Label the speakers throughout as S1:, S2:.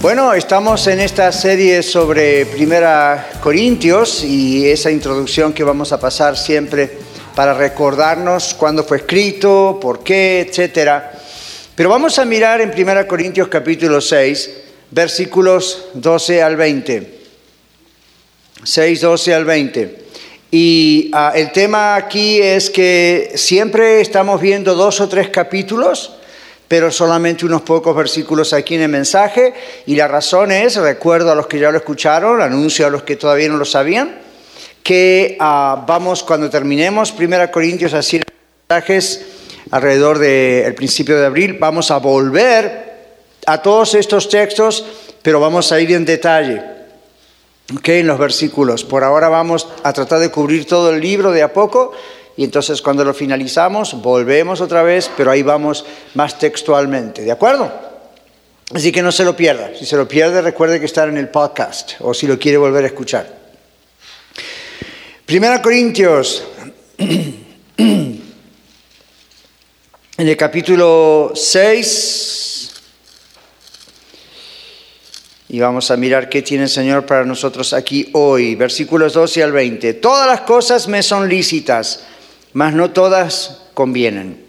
S1: Bueno, estamos en esta serie sobre Primera Corintios y esa introducción que vamos a pasar siempre para recordarnos cuándo fue escrito, por qué, etcétera. Pero vamos a mirar en Primera Corintios capítulo 6, versículos 12 al 20. 6, 12 al 20. Y uh, el tema aquí es que siempre estamos viendo dos o tres capítulos pero solamente unos pocos versículos aquí en el mensaje. Y la razón es, recuerdo a los que ya lo escucharon, anuncio a los que todavía no lo sabían, que uh, vamos, cuando terminemos 1 Corintios así en mensajes, alrededor del principio de abril, vamos a volver a todos estos textos, pero vamos a ir en detalle. ¿ok? En los versículos. Por ahora vamos a tratar de cubrir todo el libro de a poco y entonces cuando lo finalizamos volvemos otra vez, pero ahí vamos más textualmente, ¿de acuerdo? Así que no se lo pierda. Si se lo pierde, recuerde que está en el podcast o si lo quiere volver a escuchar. Primera Corintios, en el capítulo 6, y vamos a mirar qué tiene el Señor para nosotros aquí hoy. Versículos 12 al 20. Todas las cosas me son lícitas mas no todas convienen.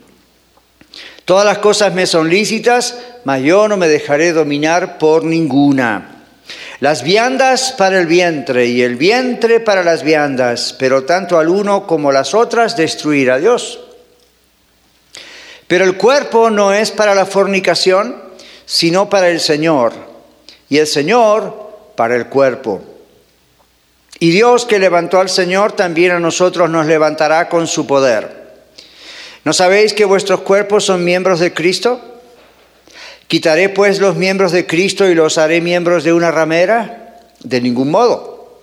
S1: Todas las cosas me son lícitas, mas yo no me dejaré dominar por ninguna. Las viandas para el vientre y el vientre para las viandas, pero tanto al uno como las otras destruirá Dios. Pero el cuerpo no es para la fornicación, sino para el Señor, y el Señor para el cuerpo. Y Dios que levantó al Señor también a nosotros nos levantará con su poder. ¿No sabéis que vuestros cuerpos son miembros de Cristo? ¿Quitaré pues los miembros de Cristo y los haré miembros de una ramera? De ningún modo.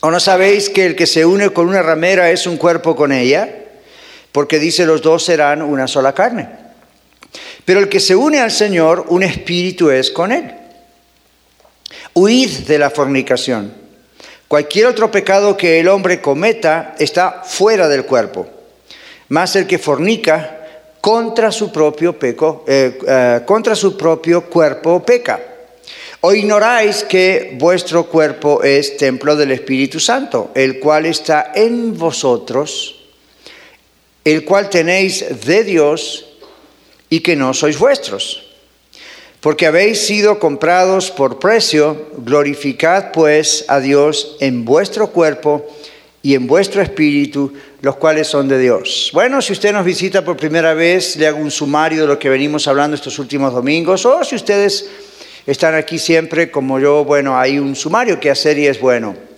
S1: ¿O no sabéis que el que se une con una ramera es un cuerpo con ella? Porque dice los dos serán una sola carne. Pero el que se une al Señor, un espíritu es con él. Huid de la fornicación. Cualquier otro pecado que el hombre cometa está fuera del cuerpo, más el que fornica contra su propio peco, eh, eh, contra su propio cuerpo peca. ¿O ignoráis que vuestro cuerpo es templo del Espíritu Santo, el cual está en vosotros, el cual tenéis de Dios y que no sois vuestros? Porque habéis sido comprados por precio, glorificad pues a Dios en vuestro cuerpo y en vuestro espíritu, los cuales son de Dios. Bueno, si usted nos visita por primera vez, le hago un sumario de lo que venimos hablando estos últimos domingos, o si ustedes están aquí siempre como yo, bueno, hay un sumario que hacer y es bueno.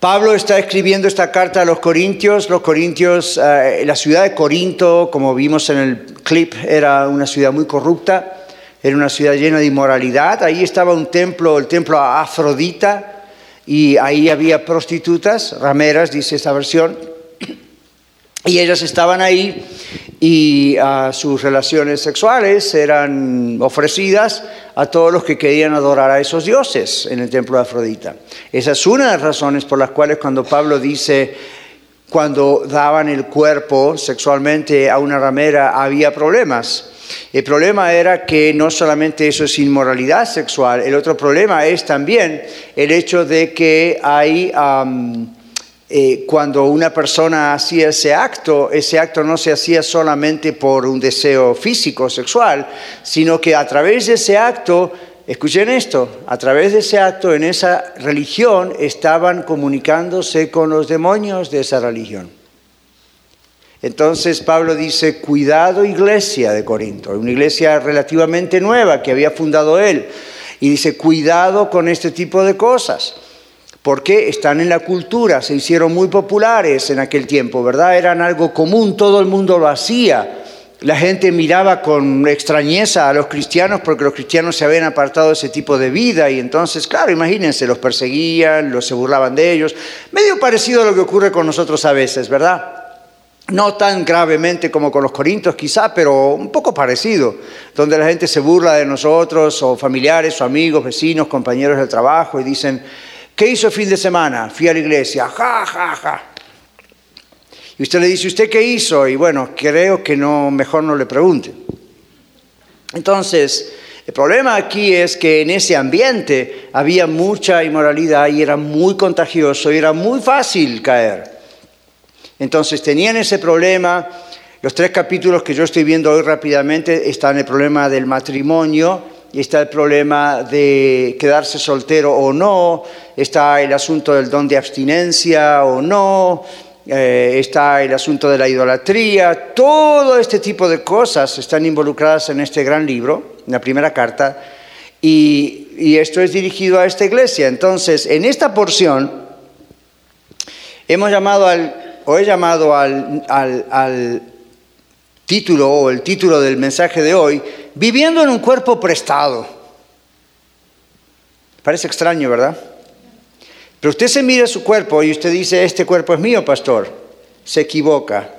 S1: Pablo está escribiendo esta carta a los Corintios. Los Corintios, eh, la ciudad de Corinto, como vimos en el clip, era una ciudad muy corrupta. Era una ciudad llena de inmoralidad. Ahí estaba un templo, el templo a Afrodita, y ahí había prostitutas, rameras, dice esta versión. Y ellas estaban ahí y uh, sus relaciones sexuales eran ofrecidas a todos los que querían adorar a esos dioses en el templo de Afrodita. Esa es una de las razones por las cuales cuando Pablo dice, cuando daban el cuerpo sexualmente a una ramera había problemas. El problema era que no solamente eso es inmoralidad sexual, el otro problema es también el hecho de que hay, eh, cuando una persona hacía ese acto, ese acto no se hacía solamente por un deseo físico, sexual, sino que a través de ese acto Escuchen esto, a través de ese acto en esa religión estaban comunicándose con los demonios de esa religión. Entonces Pablo dice, cuidado iglesia de Corinto, una iglesia relativamente nueva que había fundado él. Y dice, cuidado con este tipo de cosas, porque están en la cultura, se hicieron muy populares en aquel tiempo, ¿verdad? Eran algo común, todo el mundo lo hacía. La gente miraba con extrañeza a los cristianos porque los cristianos se habían apartado de ese tipo de vida y entonces, claro, imagínense, los perseguían, los se burlaban de ellos. Medio parecido a lo que ocurre con nosotros a veces, ¿verdad? No tan gravemente como con los corintios quizá, pero un poco parecido, donde la gente se burla de nosotros, o familiares, o amigos, vecinos, compañeros del trabajo, y dicen, ¿qué hizo el fin de semana? Fui a la iglesia, ja, ja, ja. Y usted le dice, ¿usted qué hizo? Y bueno, creo que no, mejor no le pregunte. Entonces, el problema aquí es que en ese ambiente había mucha inmoralidad y era muy contagioso y era muy fácil caer. Entonces tenían ese problema. Los tres capítulos que yo estoy viendo hoy rápidamente están el problema del matrimonio, está el problema de quedarse soltero o no, está el asunto del don de abstinencia o no, eh, está el asunto de la idolatría, todo este tipo de cosas están involucradas en este gran libro, en la primera carta, y, esto es dirigido a esta iglesia. Entonces, en esta porción hemos llamado al o he llamado al, título o el título del mensaje de hoy, viviendo en un cuerpo prestado. Parece extraño, ¿verdad? Pero usted se mira su cuerpo y usted dice, este cuerpo es mío, pastor. Se equivoca.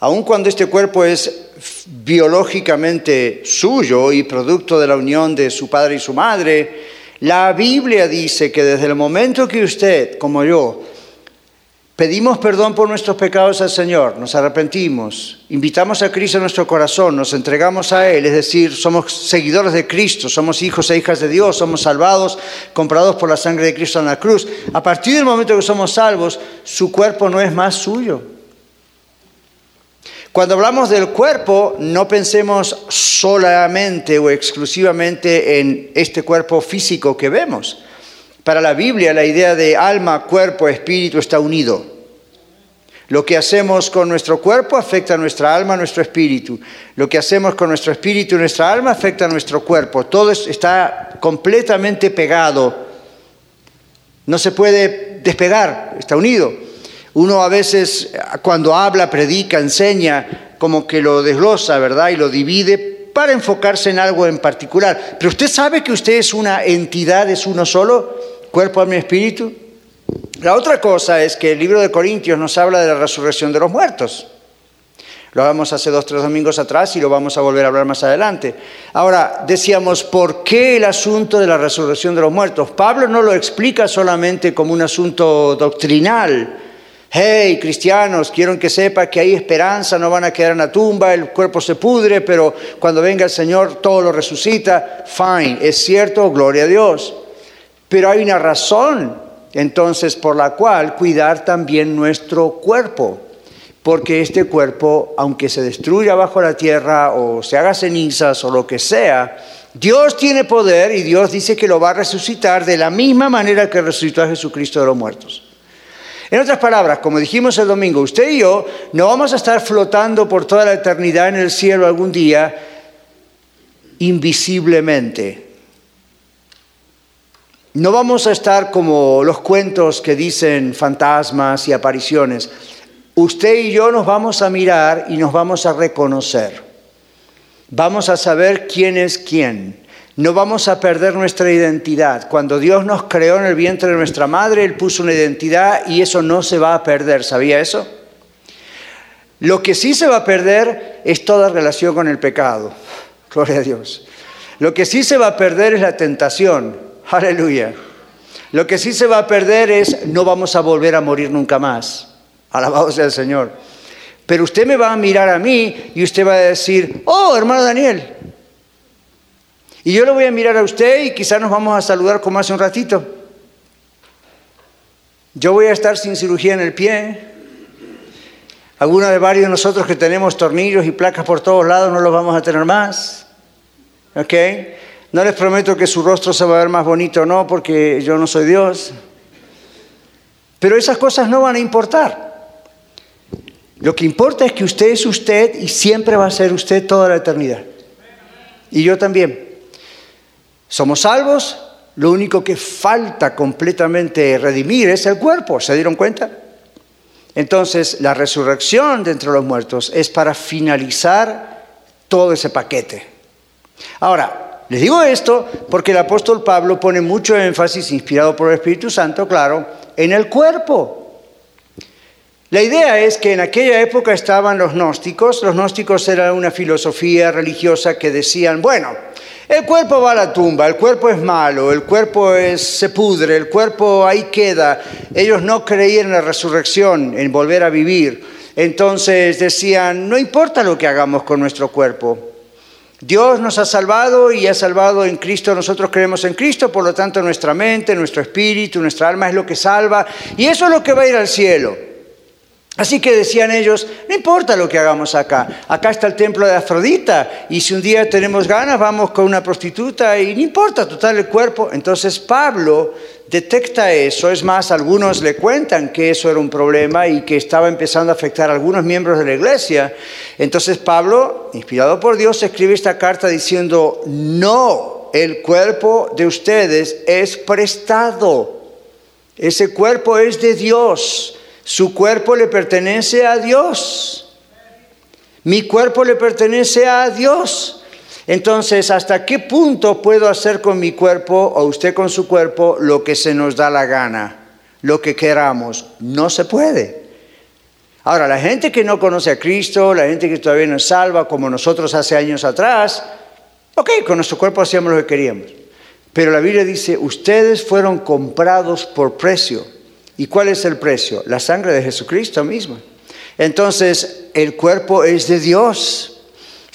S1: Aun cuando este cuerpo es biológicamente suyo y producto de la unión de su padre y su madre, la Biblia dice que desde el momento que usted, como yo, Pedimos perdón por nuestros pecados al Señor, nos arrepentimos, invitamos a Cristo a nuestro corazón, nos entregamos a Él, es decir, somos seguidores de Cristo, somos hijos e hijas de Dios, somos salvados, comprados por la sangre de Cristo en la cruz. A partir del momento que somos salvos, su cuerpo no es más suyo. Cuando hablamos del cuerpo, no pensemos solamente o exclusivamente en este cuerpo físico que vemos. Para la Biblia la idea de alma, cuerpo, espíritu está unido. Lo que hacemos con nuestro cuerpo afecta a nuestra alma, nuestro espíritu. Lo que hacemos con nuestro espíritu y nuestra alma afecta a nuestro cuerpo. Todo está completamente pegado. No se puede despegar, está unido. Uno a veces cuando habla, predica, enseña, como que lo desglosa, ¿verdad? Y lo divide para enfocarse en algo en particular. Pero usted sabe que usted es una entidad, es uno solo cuerpo, alma y espíritu. La otra cosa es que el libro de Corintios nos habla de la resurrección de los muertos. Lo hablamos hace dos, tres domingos atrás y lo vamos a volver a hablar más adelante. Ahora, decíamos, ¿por qué el asunto de la resurrección de los muertos? Pablo no lo explica solamente como un asunto doctrinal. Hey, cristianos, quiero que sepa que hay esperanza, no van a quedar en la tumba, el cuerpo se pudre, pero cuando venga el Señor todo lo resucita. Fine, es cierto, gloria a Dios. Pero hay una razón entonces por la cual cuidar también nuestro cuerpo, porque este cuerpo, aunque se destruya bajo la tierra o se haga cenizas o lo que sea, Dios tiene poder y Dios dice que lo va a resucitar de la misma manera que resucitó a Jesucristo de los muertos. En otras palabras, como dijimos el domingo, usted y yo no vamos a estar flotando por toda la eternidad en el cielo algún día invisiblemente. No vamos a estar como los cuentos que dicen fantasmas y apariciones. Usted y yo nos vamos a mirar y nos vamos a reconocer. Vamos a saber quién es quién. No vamos a perder nuestra identidad. Cuando Dios nos creó en el vientre de nuestra madre, Él puso una identidad y eso no se va a perder. ¿Sabía eso? Lo que sí se va a perder es toda relación con el pecado. Gloria a Dios. Lo que sí se va a perder es la tentación. Aleluya. Lo que sí se va a perder es no vamos a volver a morir nunca más. Alabado sea el Señor. Pero usted me va a mirar a mí y usted va a decir, oh, hermano Daniel. Y yo lo voy a mirar a usted y quizás nos vamos a saludar como hace un ratito. Yo voy a estar sin cirugía en el pie. Algunos de varios de nosotros que tenemos tornillos y placas por todos lados no los vamos a tener más. ¿Ok? No les prometo que su rostro se va a ver más bonito o no, porque yo no soy Dios. Pero esas cosas no van a importar. Lo que importa es que usted es usted y siempre va a ser usted toda la eternidad. Y yo también. Somos salvos, lo único que falta completamente redimir es el cuerpo, ¿se dieron cuenta? Entonces, la resurrección de entre los muertos es para finalizar todo ese paquete. Ahora, les digo esto porque el apóstol Pablo pone mucho énfasis, inspirado por el Espíritu Santo, claro, en el cuerpo. La idea es que en aquella época estaban los gnósticos. Los gnósticos eran una filosofía religiosa que decían, bueno, el cuerpo va a la tumba, el cuerpo es malo, el cuerpo se pudre, el cuerpo ahí queda. Ellos no creían en la resurrección, en volver a vivir. Entonces decían, no importa lo que hagamos con nuestro cuerpo. Dios nos ha salvado y ha salvado en Cristo, nosotros creemos en Cristo, por lo tanto nuestra mente, nuestro espíritu, nuestra alma es lo que salva y eso es lo que va a ir al cielo. Así que decían ellos, no importa lo que hagamos acá, acá está el templo de Afrodita y si un día tenemos ganas vamos con una prostituta y no importa, total el cuerpo. Entonces Pablo detecta eso, es más, algunos le cuentan que eso era un problema y que estaba empezando a afectar a algunos miembros de la iglesia. Entonces Pablo, inspirado por Dios, escribe esta carta diciendo, no, el cuerpo de ustedes es prestado, ese cuerpo es de Dios. Su cuerpo le pertenece a Dios. Mi cuerpo le pertenece a Dios. Entonces, ¿hasta qué punto puedo hacer con mi cuerpo o usted con su cuerpo lo que se nos da la gana, lo que queramos? No se puede. Ahora, la gente que no conoce a Cristo, la gente que todavía no es salva, como nosotros hace años atrás, ok, con nuestro cuerpo hacíamos lo que queríamos. Pero la Biblia dice, ustedes fueron comprados por precio. ¿Y cuál es el precio? La sangre de Jesucristo mismo. Entonces, el cuerpo es de Dios.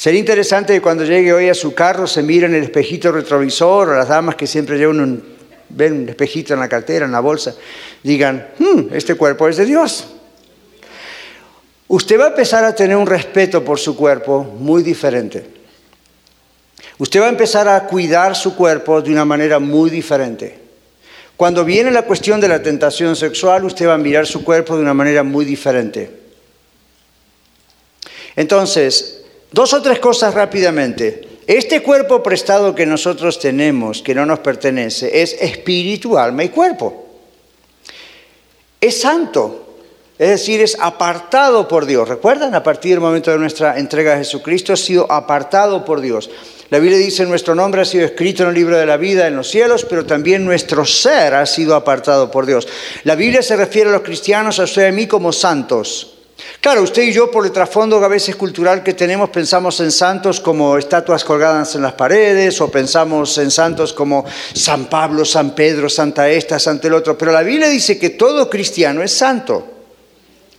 S1: Sería interesante que cuando llegue hoy a su carro se mire en el espejito retrovisor o las damas que siempre llevan un, ven un espejito en la cartera, en la bolsa, digan, hmm, este cuerpo es de Dios. Usted va a empezar a tener un respeto por su cuerpo muy diferente. Usted va a empezar a cuidar su cuerpo de una manera muy diferente. Cuando viene la cuestión de la tentación sexual, usted va a mirar su cuerpo de una manera muy diferente. Entonces, dos o tres cosas rápidamente. Este cuerpo prestado que nosotros tenemos, que no nos pertenece, es espíritu, alma y cuerpo. Es santo, es decir, es apartado por Dios. ¿Recuerdan? A partir del momento de nuestra entrega a Jesucristo, ha sido apartado por Dios. La Biblia dice, nuestro nombre ha sido escrito en el libro de la vida en los cielos, pero también nuestro ser ha sido apartado por Dios. La Biblia se refiere a los cristianos, a usted y a mí, como santos. Claro, usted y yo, por el trasfondo a veces cultural que tenemos, pensamos en santos como estatuas colgadas en las paredes, o pensamos en santos como San Pablo, San Pedro, Santa esta, Santa el otro. Pero la Biblia dice que todo cristiano es santo.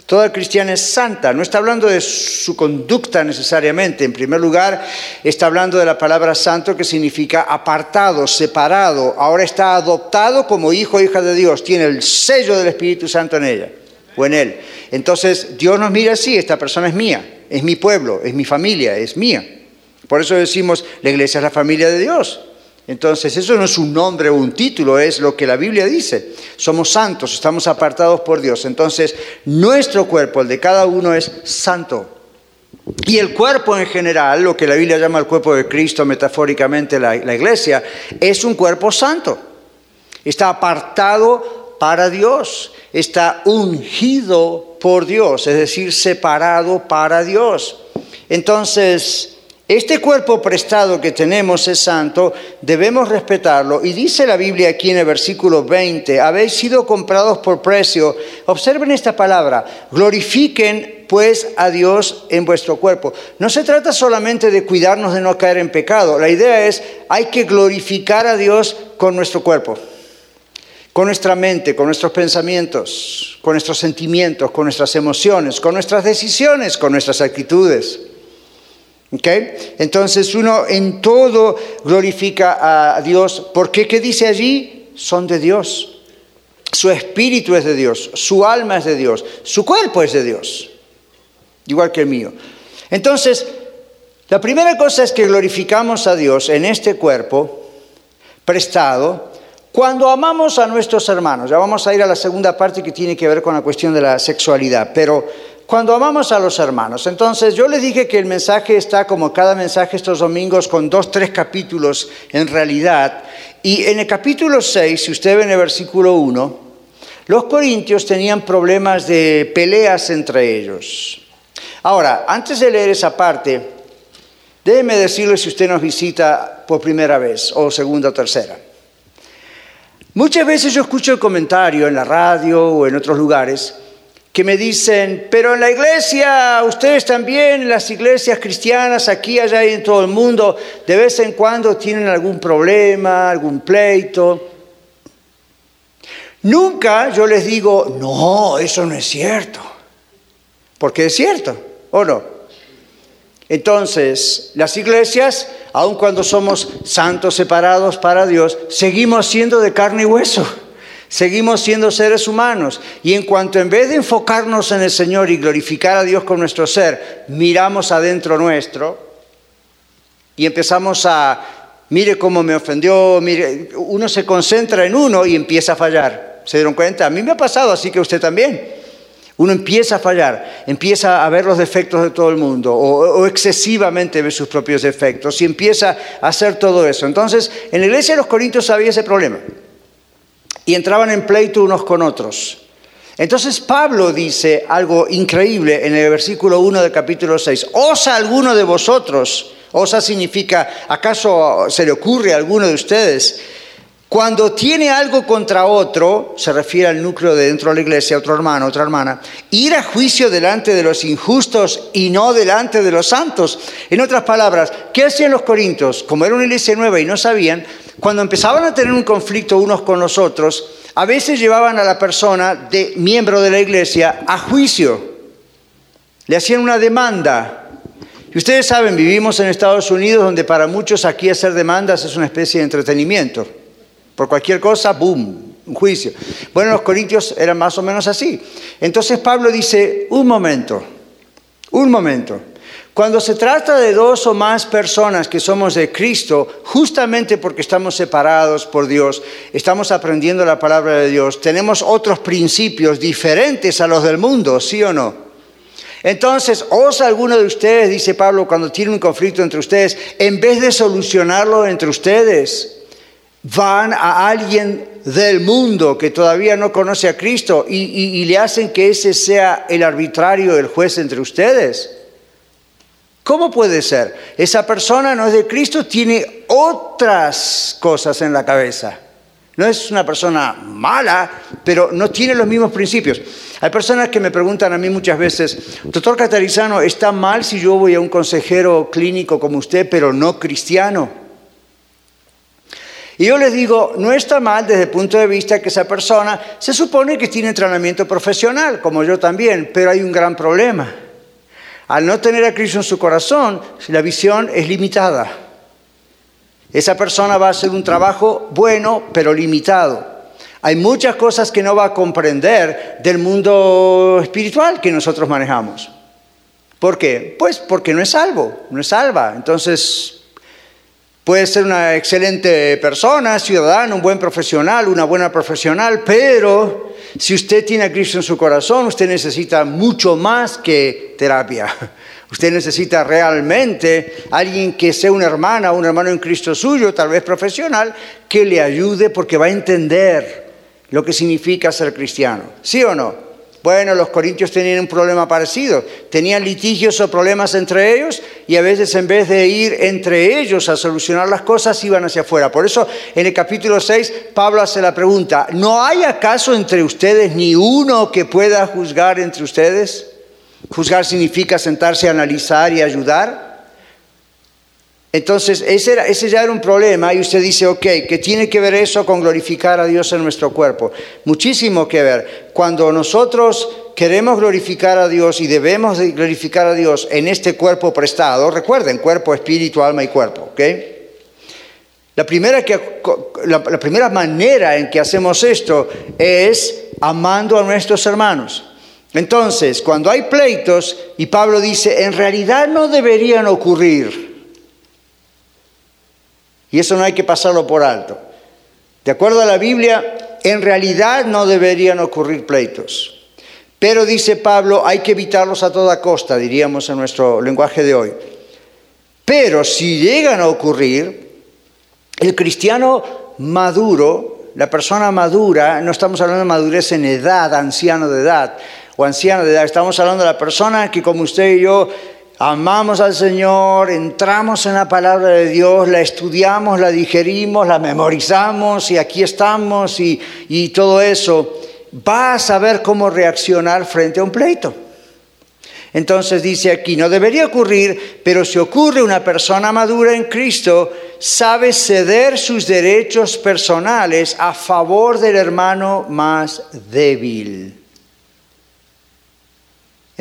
S1: Toda cristiana es santa, no está hablando de su conducta necesariamente. En primer lugar, está hablando de la palabra santo que significa apartado, separado. Ahora está adoptado como hijo o hija de Dios, tiene el sello del Espíritu Santo en ella o en él. Entonces Dios nos mira así, esta persona es mía, es mi pueblo, es mi familia, es mía. Por eso decimos, la iglesia es la familia de Dios. Entonces, eso no es un nombre o un título, es lo que la Biblia dice. Somos santos, estamos apartados por Dios. Entonces, nuestro cuerpo, el de cada uno, es santo. Y el cuerpo en general, lo que la Biblia llama el cuerpo de Cristo, metafóricamente la, iglesia, es un cuerpo santo. Está apartado para Dios, está ungido por Dios, es decir, separado para Dios. Entonces, este cuerpo prestado que tenemos es santo, debemos respetarlo. Y dice la Biblia aquí en el versículo 20, habéis sido comprados por precio. Observen esta palabra, glorifiquen pues a Dios en vuestro cuerpo. No se trata solamente de cuidarnos de no caer en pecado, la idea es, hay que glorificar a Dios con nuestro cuerpo, con nuestra mente, con nuestros pensamientos, con nuestros sentimientos, con nuestras emociones, con nuestras decisiones, con nuestras actitudes. Entonces uno en todo glorifica a Dios. ¿Por qué? ¿Qué dice allí? Son de Dios. Su espíritu es de Dios, su alma es de Dios, su cuerpo es de Dios, igual que el mío. Entonces, la primera cosa es que glorificamos a Dios en este cuerpo prestado cuando amamos a nuestros hermanos. Ya vamos a ir a la segunda parte que tiene que ver con la cuestión de la sexualidad, pero cuando amamos a los hermanos. Entonces yo le dije que el mensaje está como cada mensaje estos domingos con dos, tres capítulos en realidad. Y en el capítulo 6, si usted ve en el versículo 1, los corintios tenían problemas de peleas entre ellos. Ahora, antes de leer esa parte, déjeme decirle si usted nos visita por primera vez o segunda o tercera. Muchas veces yo escucho el comentario en la radio o en otros lugares que me dicen, pero en la iglesia, ustedes también, en las iglesias cristianas, aquí, allá y en todo el mundo, de vez en cuando tienen algún problema, algún pleito. Nunca yo les digo, no, eso no es cierto, porque es cierto, ¿o no? Entonces, las iglesias, aun cuando somos santos separados para Dios, seguimos siendo de carne y hueso. Seguimos siendo seres humanos. Y en cuanto en vez de enfocarnos en el Señor y glorificar a Dios con nuestro ser, miramos adentro nuestro y empezamos a, mire cómo me ofendió, uno se concentra en uno y empieza a fallar. ¿Se dieron cuenta? A mí me ha pasado, así que usted también. Uno empieza a fallar, empieza a ver los defectos de todo el mundo o, excesivamente ve sus propios defectos y empieza a hacer todo eso. Entonces, en la iglesia de los Corintios había ese problema y entraban en pleito unos con otros. Entonces Pablo dice algo increíble en el versículo 1 del capítulo 6. ¿Osa alguno de vosotros? Osa significa, ¿acaso se le ocurre a alguno de ustedes cuando tiene algo contra otro, se refiere al núcleo de dentro de la iglesia, otro hermano, otra hermana, ir a juicio delante de los injustos y no delante de los santos. En otras palabras, ¿qué hacían los corintios? Como era una iglesia nueva y no sabían, cuando empezaban a tener un conflicto unos con los otros, a veces llevaban a la persona de miembro de la iglesia a juicio. Le hacían una demanda. Y ustedes saben, vivimos en Estados Unidos donde para muchos aquí hacer demandas es una especie de entretenimiento. Por cualquier cosa, ¡boom! Un juicio. Bueno, los corintios eran más o menos así. Entonces Pablo dice, un momento, un momento. Cuando se trata de dos o más personas que somos de Cristo, justamente porque estamos separados por Dios, estamos aprendiendo la palabra de Dios, tenemos otros principios diferentes a los del mundo, ¿sí o no? Entonces, osa alguno de ustedes, dice Pablo, cuando tiene un conflicto entre ustedes, en vez de solucionarlo entre ustedes, van a alguien del mundo que todavía no conoce a Cristo y, le hacen que ese sea el arbitrario, el juez entre ustedes. ¿Cómo puede ser? Esa persona no es de Cristo, tiene otras cosas en la cabeza. No es una persona mala, pero no tiene los mismos principios. Hay personas que me preguntan a mí muchas veces, doctor Catarizano, ¿está mal si yo voy a un consejero clínico como usted, pero no cristiano? Y yo les digo, no está mal desde el punto de vista que esa persona se supone que tiene entrenamiento profesional, como yo también, pero hay un gran problema. Al no tener a Cristo en su corazón, la visión es limitada. Esa persona va a hacer un trabajo bueno, pero limitado. Hay muchas cosas que no va a comprender del mundo espiritual que nosotros manejamos. ¿Por qué? Pues porque no es salvo, no es salva. Entonces, Puede ser una excelente persona, ciudadano, un buen profesional, una buena profesional, pero si usted tiene a Cristo en su corazón, usted necesita mucho más que terapia. Usted necesita realmente alguien que sea una hermana, un hermano en Cristo suyo, tal vez profesional, que le ayude porque va a entender lo que significa ser cristiano. ¿Sí o no? Bueno, los corintios tenían un problema parecido. Tenían litigios o problemas entre ellos y a veces en vez de ir entre ellos a solucionar las cosas, iban hacia afuera. Por eso en el capítulo 6 Pablo hace la pregunta, ¿no hay acaso entre ustedes ni uno que pueda juzgar entre ustedes? Juzgar significa sentarse a analizar y ayudar. Entonces, ese, ya era un problema y usted dice, ok, ¿qué tiene que ver eso con glorificar a Dios en nuestro cuerpo? Muchísimo que ver. Cuando nosotros queremos glorificar a Dios y debemos glorificar a Dios en este cuerpo prestado, recuerden, cuerpo, espíritu, alma y cuerpo, ¿ok? La primera, la primera manera en que hacemos esto es amando a nuestros hermanos. Entonces, cuando hay pleitos, y Pablo dice, en realidad no deberían ocurrir, y eso no hay que pasarlo por alto. De acuerdo a la Biblia, en realidad no deberían ocurrir pleitos. Pero dice Pablo, hay que evitarlos a toda costa, diríamos en nuestro lenguaje de hoy. Pero si llegan a ocurrir, el cristiano maduro La persona madura, no estamos hablando de madurez en edad, anciano de edad o anciano de edad, estamos hablando de la persona que como usted y yo amamos al Señor, entramos en la palabra de Dios, la estudiamos, la digerimos, la memorizamos y aquí estamos y, y todo eso, va a saber cómo reaccionar frente a un pleito. Entonces dice aquí, no debería ocurrir, pero si ocurre una persona madura en Cristo, sabe ceder sus derechos personales a favor del hermano más débil.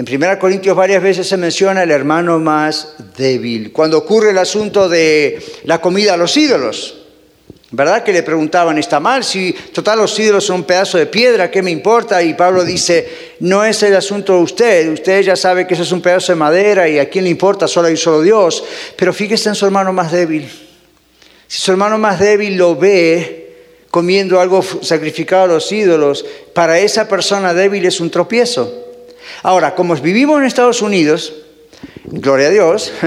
S1: En 1 Corintios varias veces se menciona el hermano más débil. Cuando ocurre el asunto de la comida a los ídolos, ¿Verdad que le preguntaban, está mal? Si total los ídolos son un pedazo de piedra, ¿qué me importa? Y Pablo dice, no es el asunto de usted, usted ya sabe que eso es un pedazo de madera y a quién le importa, solo hay solo Dios. Pero fíjese en su hermano más débil. Si su hermano más débil lo ve comiendo algo sacrificado a los ídolos, para esa persona débil es un tropiezo. Ahora, como vivimos en Estados Unidos, gloria a Dios,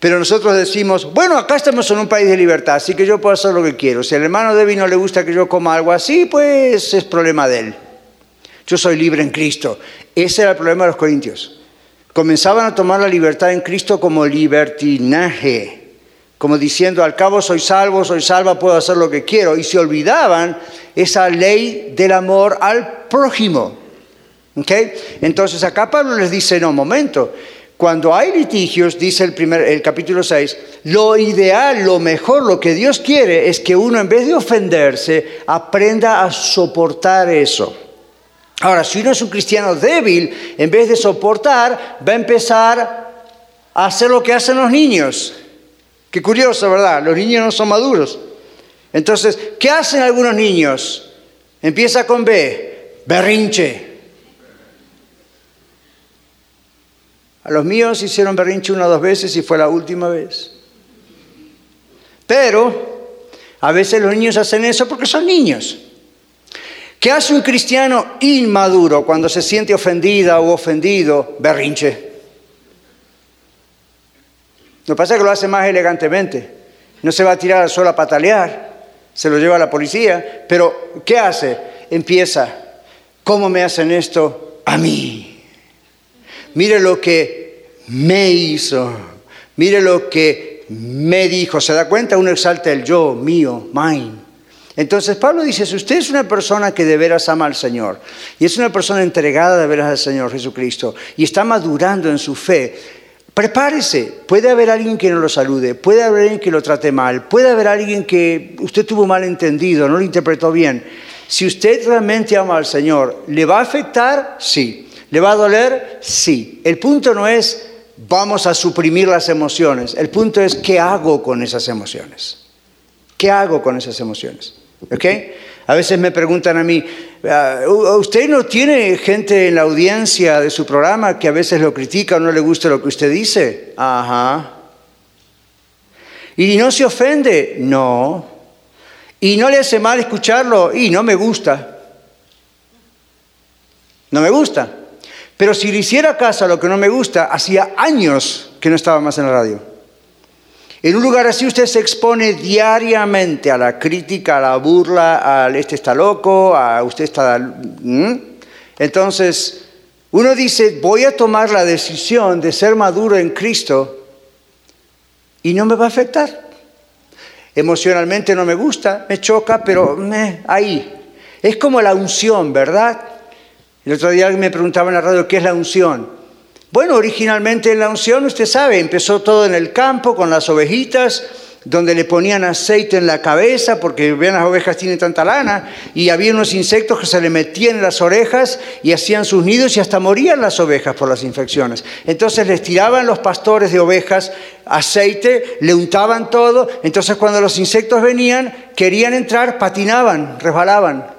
S1: Pero nosotros decimos, bueno, acá estamos en un país de libertad, así que yo puedo hacer lo que quiero. Si al hermano débil no le gusta que yo coma algo así, pues es problema de él. Yo soy libre en Cristo. Ese era el problema de los corintios. Comenzaban a tomar la libertad en Cristo como libertinaje, como diciendo, al cabo soy salvo, soy salva, puedo hacer lo que quiero. Y se olvidaban esa ley del amor al prójimo. ¿Okay? Entonces acá Pablo les dice, no, momento, cuando hay litigios, dice el, primer, el capítulo 6, lo ideal, lo mejor, lo que Dios quiere es que uno en vez de ofenderse, aprenda a soportar eso. Ahora, si uno es un cristiano débil, en vez de soportar, va a empezar a hacer lo que hacen los niños. Qué curioso, ¿verdad? Los niños no son maduros. Entonces, ¿qué hacen algunos niños? Empieza con B, berrinche. A los míos hicieron berrinche una o dos veces y fue la última vez. Pero a veces los niños hacen eso porque son niños. ¿Qué hace un cristiano inmaduro cuando se siente ofendida o ofendido? Berrinche. Lo que pasa es que lo hace más elegantemente. No se va a tirar suelo a patalear, se lo lleva a la policía, pero ¿qué hace? Empieza, ¿cómo me hacen esto a mí? Mire lo que me hizo. Mire lo que me dijo. ¿Se da cuenta? Uno exalta el yo, mío, mine. Entonces Pablo dice, si usted es una persona que de veras ama al Señor y es una persona entregada de veras al Señor Jesucristo y está madurando en su fe, prepárese. Puede haber alguien que no lo salude, puede haber alguien que lo trate mal, puede haber alguien que usted tuvo mal entendido, no lo interpretó bien. Si usted realmente ama al Señor, ¿le va a afectar? Sí. ¿Le va a doler? Sí. El punto no es vamos a suprimir las emociones. El punto es qué hago con esas emociones. ¿Qué hago con esas emociones? A veces me preguntan a mí, ah, ¿usted no tiene gente en la audiencia de su programa que a veces lo critica o no le gusta lo que usted dice? Ajá. ¿Y no se ofende? No. ¿Y no le hace mal escucharlo? Y no me gusta. No me gusta. Pero si le hiciera caso lo que no me gusta, hacía años que no estaba más en la radio. En un lugar así usted se expone diariamente a la crítica, a la burla, al este está loco, a usted está... Entonces, uno dice, voy a tomar la decisión de ser maduro en Cristo y no me va a afectar. Emocionalmente no me gusta, me choca, pero ahí. Es como la unción, ¿verdad? El otro día me preguntaba en la radio qué es la unción. Bueno, originalmente la unción, usted sabe, empezó todo en el campo con las ovejitas, donde le ponían aceite en la cabeza, porque vean las ovejas tienen tanta lana, y había unos insectos que se le metían en las orejas y hacían sus nidos y hasta morían las ovejas por las infecciones. Entonces les tiraban los pastores de ovejas aceite, le untaban todo, entonces cuando los insectos venían, querían entrar, patinaban, resbalaban.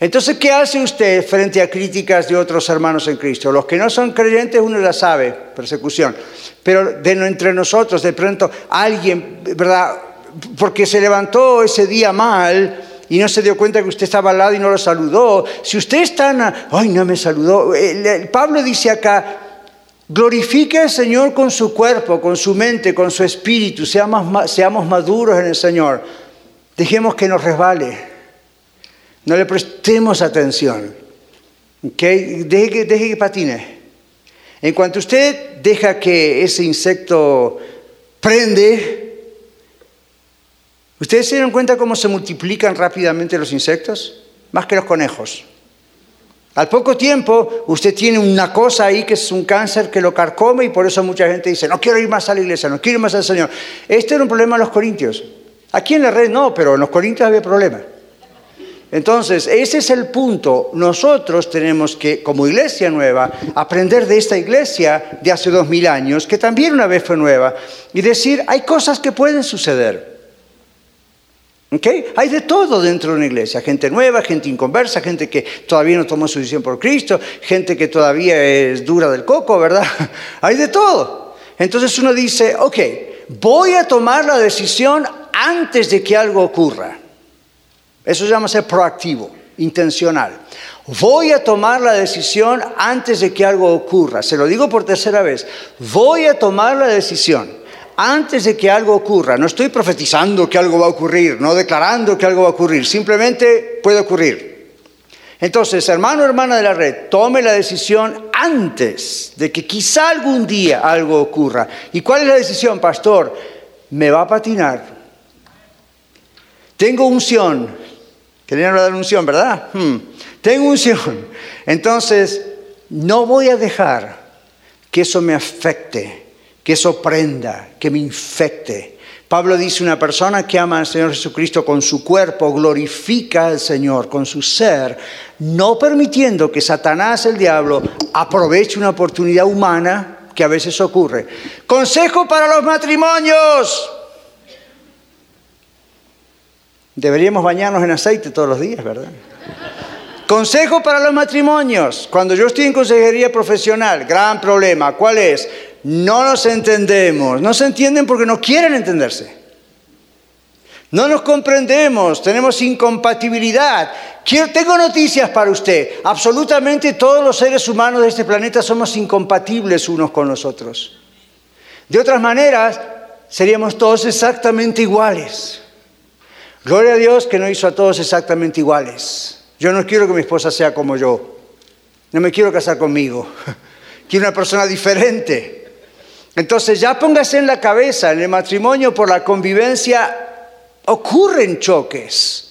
S1: Entonces, ¿qué hace usted frente a críticas de otros hermanos en Cristo? Los que no son creyentes, uno la sabe, persecución. Pero de entre nosotros, de pronto, alguien, ¿verdad? Porque se levantó ese día mal y no se dio cuenta que usted estaba al lado y no lo saludó. Si usted está, ay, no me saludó. Pablo dice acá, Glorifique al Señor con su cuerpo, con su mente, con su espíritu. Seamos, seamos maduros en el Señor. Dejemos que nos resbale. No le prestemos atención. ¿Okay? Deje, que, deje que patine. En cuanto usted deja que ese insecto prende, ¿ustedes se dieron cuenta cómo se multiplican rápidamente los insectos? Más que los conejos. Al poco tiempo usted tiene una cosa ahí que es un cáncer que lo carcome y por eso mucha gente dice, no quiero ir más a la iglesia, no quiero ir más al Señor. Este era un problema en los corintios. Aquí en la red no, pero en los corintios había problema. Entonces, ese es el punto. Nosotros tenemos que, como iglesia nueva, aprender de esta iglesia de hace dos mil años, que también una vez fue nueva, y decir, hay cosas que pueden suceder. Hay de todo dentro de una iglesia, gente nueva, gente inconversa, gente que todavía no tomó su decisión por Cristo, gente que todavía es dura del coco, ¿verdad? Hay de todo. Entonces uno dice, ok, voy a tomar la decisión antes de que algo ocurra. Eso se llama ser proactivo, intencional. Voy a tomar la decisión antes de que algo ocurra. Se lo digo por tercera vez. Voy a tomar la decisión antes de que algo ocurra. No estoy profetizando que algo va a ocurrir, no declarando que algo va a ocurrir, simplemente puede ocurrir. Entonces, hermano, hermana de la red, tome la decisión antes de que quizá algún día algo ocurra. ¿Y cuál es la decisión, pastor? Me va a patinar. Tengo unción. Querían hablar de unción, ¿verdad? Hmm. Tengo unción. Entonces, no voy a dejar que eso me afecte que eso prenda, que me infecte. Pablo dice, una persona que ama al Señor Jesucristo con su cuerpo glorifica al Señor con su ser, no permitiendo que Satanás, el diablo, aproveche una oportunidad humana que a veces ocurre. Consejo para los matrimonios. Deberíamos bañarnos en aceite todos los días, ¿verdad? Consejo para los matrimonios. Cuando yo estoy en consejería profesional, gran problema. ¿Cuál es? no nos entendemos. No se entienden porque no quieren entenderse. No nos comprendemos, tenemos incompatibilidad. tengo noticias para usted. Absolutamente todos los seres humanos de este planeta somos incompatibles unos con los otros. De otras maneras, seríamos todos exactamente iguales. Gloria a Dios que no hizo a todos exactamente iguales. Yo no quiero que mi esposa sea como yo. No me quiero casar conmigo. Quiero una persona diferente. Entonces ya póngase en la cabeza, en el matrimonio por la convivencia ocurren choques.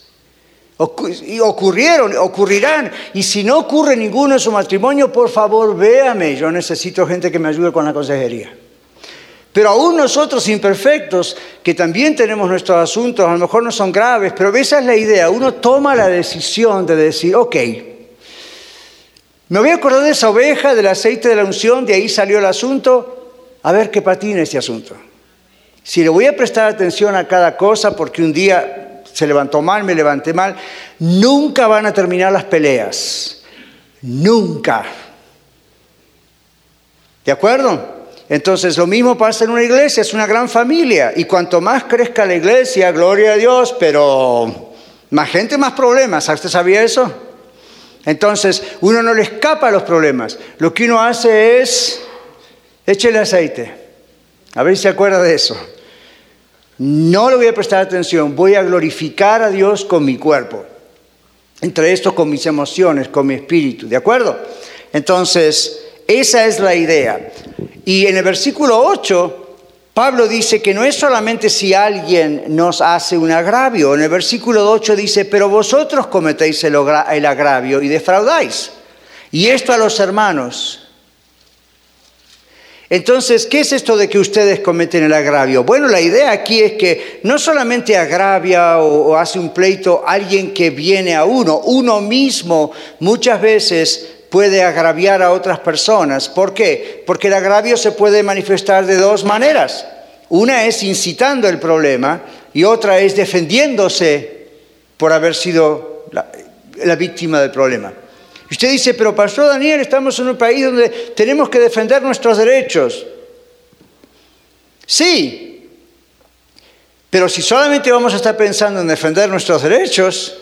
S1: Y ocurrieron, ocurrirán. Y si no ocurre ninguno en su matrimonio, por favor, véame. Yo necesito gente que me ayude con la consejería. Pero aún nosotros imperfectos, que también tenemos nuestros asuntos, a lo mejor no son graves, pero esa es la idea. Uno toma la decisión de decir, ok, me voy a acordar de esa oveja, del aceite de la unción, de ahí salió el asunto, a ver qué patina este asunto. Si le voy a prestar atención a cada cosa porque un día se levantó mal, me levanté mal, nunca van a terminar las peleas. Nunca. ¿De acuerdo? Entonces lo mismo pasa en una iglesia, es una gran familia. Y cuanto más crezca la iglesia, gloria a Dios, pero más gente, más problemas. ¿Usted sabía eso? Entonces uno no le escapa a los problemas. Lo que uno hace es Échele aceite. A ver si se acuerda de eso. No le voy a prestar atención, voy a glorificar a Dios con mi cuerpo. Entre esto con mis emociones, con mi espíritu, ¿de acuerdo? Entonces, esa es la idea. Y en el versículo 8, Pablo dice que no es solamente si alguien nos hace un agravio. En el versículo 8 dice, pero vosotros cometéis el agravio y defraudáis. Y esto a los hermanos. Entonces, ¿qué es esto de que ustedes cometen el agravio? Bueno, la idea aquí es que no solamente agravia o, hace un pleito alguien que viene a uno, uno mismo muchas veces puede agraviar a otras personas. ¿Por qué? Porque el agravio se puede manifestar de dos maneras. Una es incitando el problema y otra es defendiéndose por haber sido la víctima del problema. Y usted dice, pero Pastor Daniel, estamos en un país donde tenemos que defender nuestros derechos. Sí, pero si solamente vamos a estar pensando en defender nuestros derechos,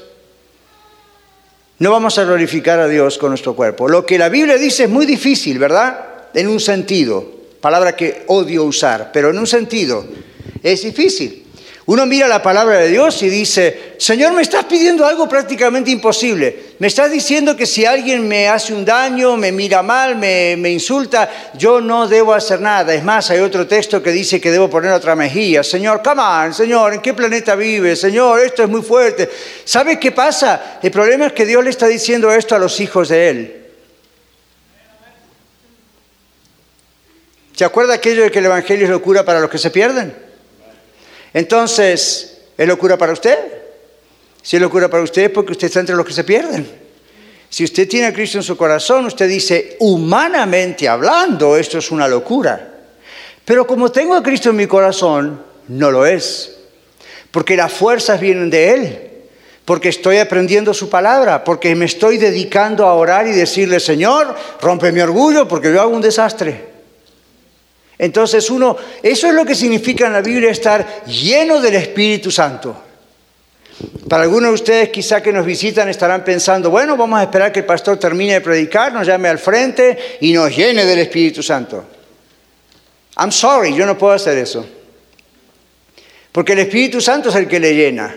S1: no vamos a glorificar a Dios con nuestro cuerpo. Lo que la Biblia dice es muy difícil, ¿verdad? en un sentido, palabra que odio usar, pero en un sentido es difícil. Uno mira la palabra de Dios y dice, Señor, me estás pidiendo algo prácticamente imposible. Me estás diciendo que si alguien me hace un daño, me mira mal, me, insulta, yo no debo hacer nada. Es más, hay otro texto que dice que debo poner otra mejilla. Señor, come on, Señor, ¿en qué planeta vive? Señor, esto es muy fuerte. ¿Sabes qué pasa? El problema es que Dios le está diciendo esto a los hijos de Él. ¿Se acuerda aquello de que el Evangelio es locura para los que se pierden? Entonces, ¿es locura para usted? Si es locura para usted porque usted está entre los que se pierden. Si usted tiene a Cristo en su corazón, usted dice, humanamente hablando, esto es una locura. Pero como tengo a Cristo en mi corazón, no lo es. Porque las fuerzas vienen de Él. Porque estoy aprendiendo su palabra. Porque me estoy dedicando a orar y decirle, Señor, rompe mi orgullo porque yo hago un desastre. Entonces uno, eso es lo que significa en la Biblia estar lleno del Espíritu Santo. Para algunos de ustedes quizá que nos visitan estarán pensando, bueno, vamos a esperar que el pastor termine de predicar, nos llame al frente y nos llene del Espíritu Santo. I'm sorry, yo no puedo hacer eso. Porque el Espíritu Santo es el que le llena.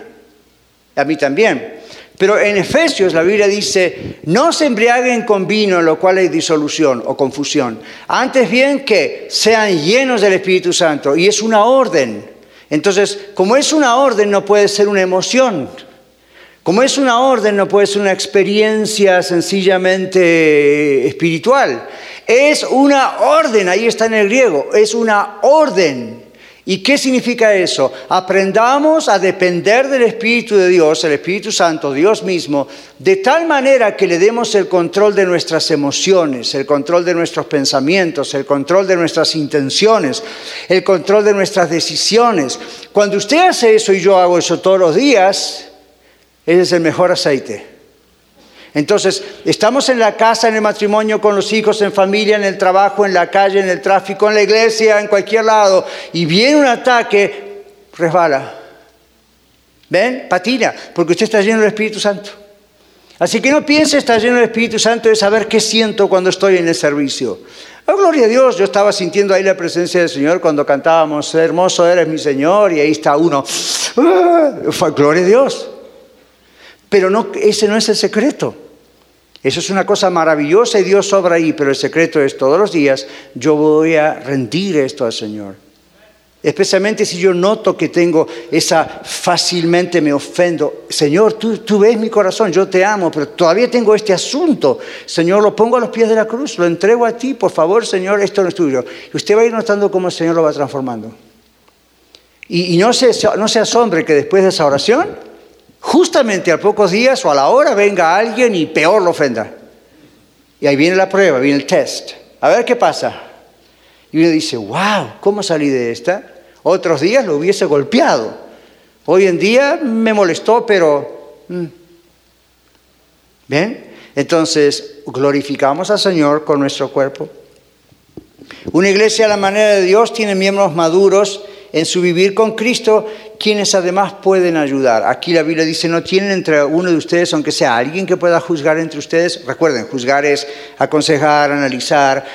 S1: A mí también. Pero en Efesios la Biblia dice, no se embriaguen con vino lo cual hay disolución o confusión. Antes bien que sean llenos del Espíritu Santo. Y es una orden. Entonces, como es una orden, no puede ser una emoción. Como es una orden, no puede ser una experiencia sencillamente espiritual. Es una orden, ahí está en el griego, es una orden. ¿Y qué significa eso? Aprendamos a depender del Espíritu de Dios, el Espíritu Santo, Dios mismo, de tal manera que le demos el control de nuestras emociones, el control de nuestros pensamientos, el control de nuestras intenciones, el control de nuestras decisiones. Cuando usted hace eso y yo hago eso todos los días, ese es el mejor aceite. Entonces, estamos en la casa, en el matrimonio, con los hijos, en familia, en el trabajo, en la calle, en el tráfico, en la iglesia, en cualquier lado, y viene un ataque, resbala. ¿Ven? Patina, porque usted está lleno del Espíritu Santo. Así que no piense estar lleno del Espíritu Santo de saber qué siento cuando estoy en el servicio. Oh, gloria a Dios, yo estaba sintiendo ahí la presencia del Señor cuando cantábamos, hermoso eres mi Señor, y ahí está uno. ¡Ah! Gloria a Dios. Pero no, ese no es el secreto. Eso es una cosa maravillosa y Dios sobra ahí, pero el secreto es todos los días yo voy a rendir esto al Señor. Especialmente si yo noto que tengo esa fácilmente me ofendo. Señor, tú, ves mi corazón, yo te amo, pero todavía tengo este asunto. Señor, lo pongo a los pies de la cruz, lo entrego a ti, por favor, Señor, esto no es tuyo. Y usted va a ir notando cómo el Señor lo va transformando. Y, no, no se asombre que después de esa oración justamente a pocos días o a la hora venga alguien y peor lo ofenda. Y ahí viene la prueba, viene el test. A ver qué pasa. Y uno dice, wow, ¿cómo salí de esta? Otros días lo hubiese golpeado. Hoy en día me molestó, pero... Mm. ¿Ven? Entonces, glorificamos al Señor con nuestro cuerpo. Una iglesia a la manera de Dios tiene miembros maduros en su vivir con Cristo, quienes además pueden ayudar. Aquí la Biblia dice, no tienen entre uno de ustedes, aunque sea alguien que pueda juzgar entre ustedes. Recuerden, juzgar es aconsejar, analizar,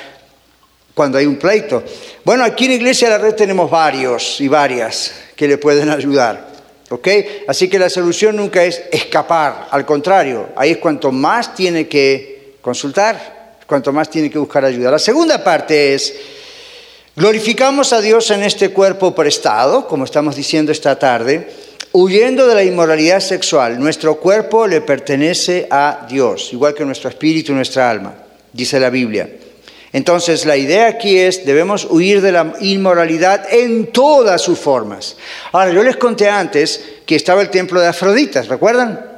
S1: cuando hay un pleito. Bueno, aquí en Iglesia de la Red tenemos varios y varias que le pueden ayudar. ¿Ok? Así que la solución nunca es escapar, al contrario, ahí es cuanto más tiene que consultar, cuanto más tiene que buscar ayuda. La segunda parte es Glorificamos a Dios en este cuerpo prestado, como estamos diciendo esta tarde, huyendo de la inmoralidad sexual. Nuestro cuerpo le pertenece a Dios, igual que nuestro espíritu y nuestra alma, dice la Biblia. Entonces la idea aquí es, debemos huir de la inmoralidad en todas sus formas. Ahora, yo les conté antes que estaba el templo de Afroditas, ¿recuerdan?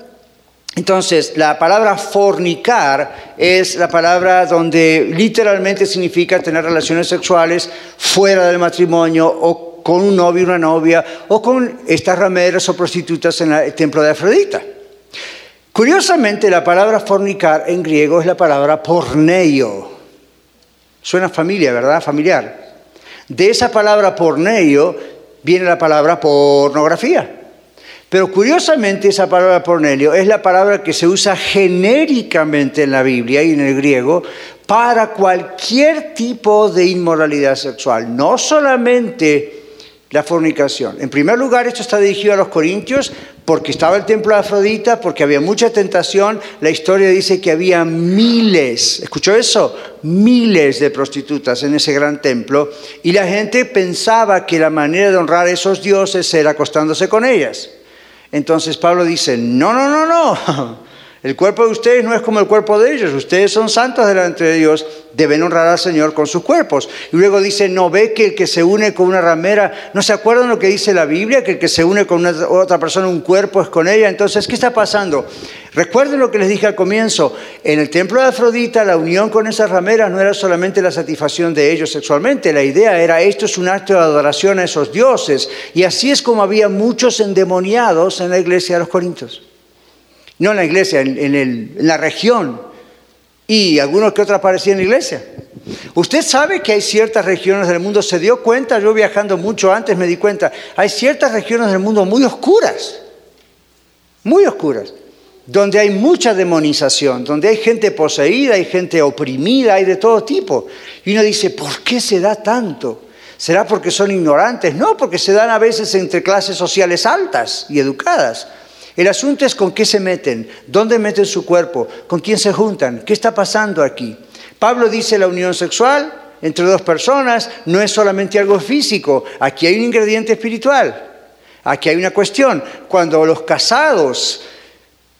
S1: Entonces, la palabra fornicar es la palabra donde literalmente significa tener relaciones sexuales fuera del matrimonio o con un novio y una novia o con estas rameras o prostitutas en el templo de Afrodita. Curiosamente, la palabra fornicar en griego es la palabra porneio. Suena familia, ¿verdad? Familiar. De esa palabra porneio viene la palabra pornografía. Pero curiosamente esa palabra pornelio es la palabra que se usa genéricamente en la Biblia y en el griego para cualquier tipo de inmoralidad sexual, no solamente la fornicación. En primer lugar, esto está dirigido a los corintios porque estaba el templo de Afrodita, porque había mucha tentación. La historia dice que había miles, ¿escuchó eso? Miles de prostitutas en ese gran templo y la gente pensaba que la manera de honrar a esos dioses era acostándose con ellas. Entonces Pablo dice, no, no, no, no. El cuerpo de ustedes no es como el cuerpo de ellos. Ustedes son santos delante de Dios. Deben honrar al Señor con sus cuerpos. Y luego dice, no ve que el que se une con una ramera, ¿no se acuerdan lo que dice la Biblia? Que el que se une con otra persona, un cuerpo es con ella. Entonces, ¿qué está pasando? Recuerden lo que les dije al comienzo. En el templo de Afrodita, la unión con esas rameras no era solamente la satisfacción de ellos sexualmente. La idea era, esto es un acto de adoración a esos dioses. Y así es como había muchos endemoniados en la iglesia de los Corintios no en la iglesia, en, la región, y algunos que otros aparecían en la iglesia. Usted sabe que hay ciertas regiones del mundo, se dio cuenta, yo viajando mucho antes me di cuenta, hay ciertas regiones del mundo muy oscuras, muy oscuras, donde hay mucha demonización, donde hay gente poseída, hay gente oprimida, hay de todo tipo. Y uno dice, ¿por qué se da tanto? ¿Será porque son ignorantes? No, porque se dan a veces entre clases sociales altas y educadas. El asunto es con qué se meten, dónde meten su cuerpo, con quién se juntan, qué está pasando aquí. Pablo dice la unión sexual entre dos personas no es solamente algo físico, aquí hay un ingrediente espiritual, aquí hay una cuestión. Cuando los casados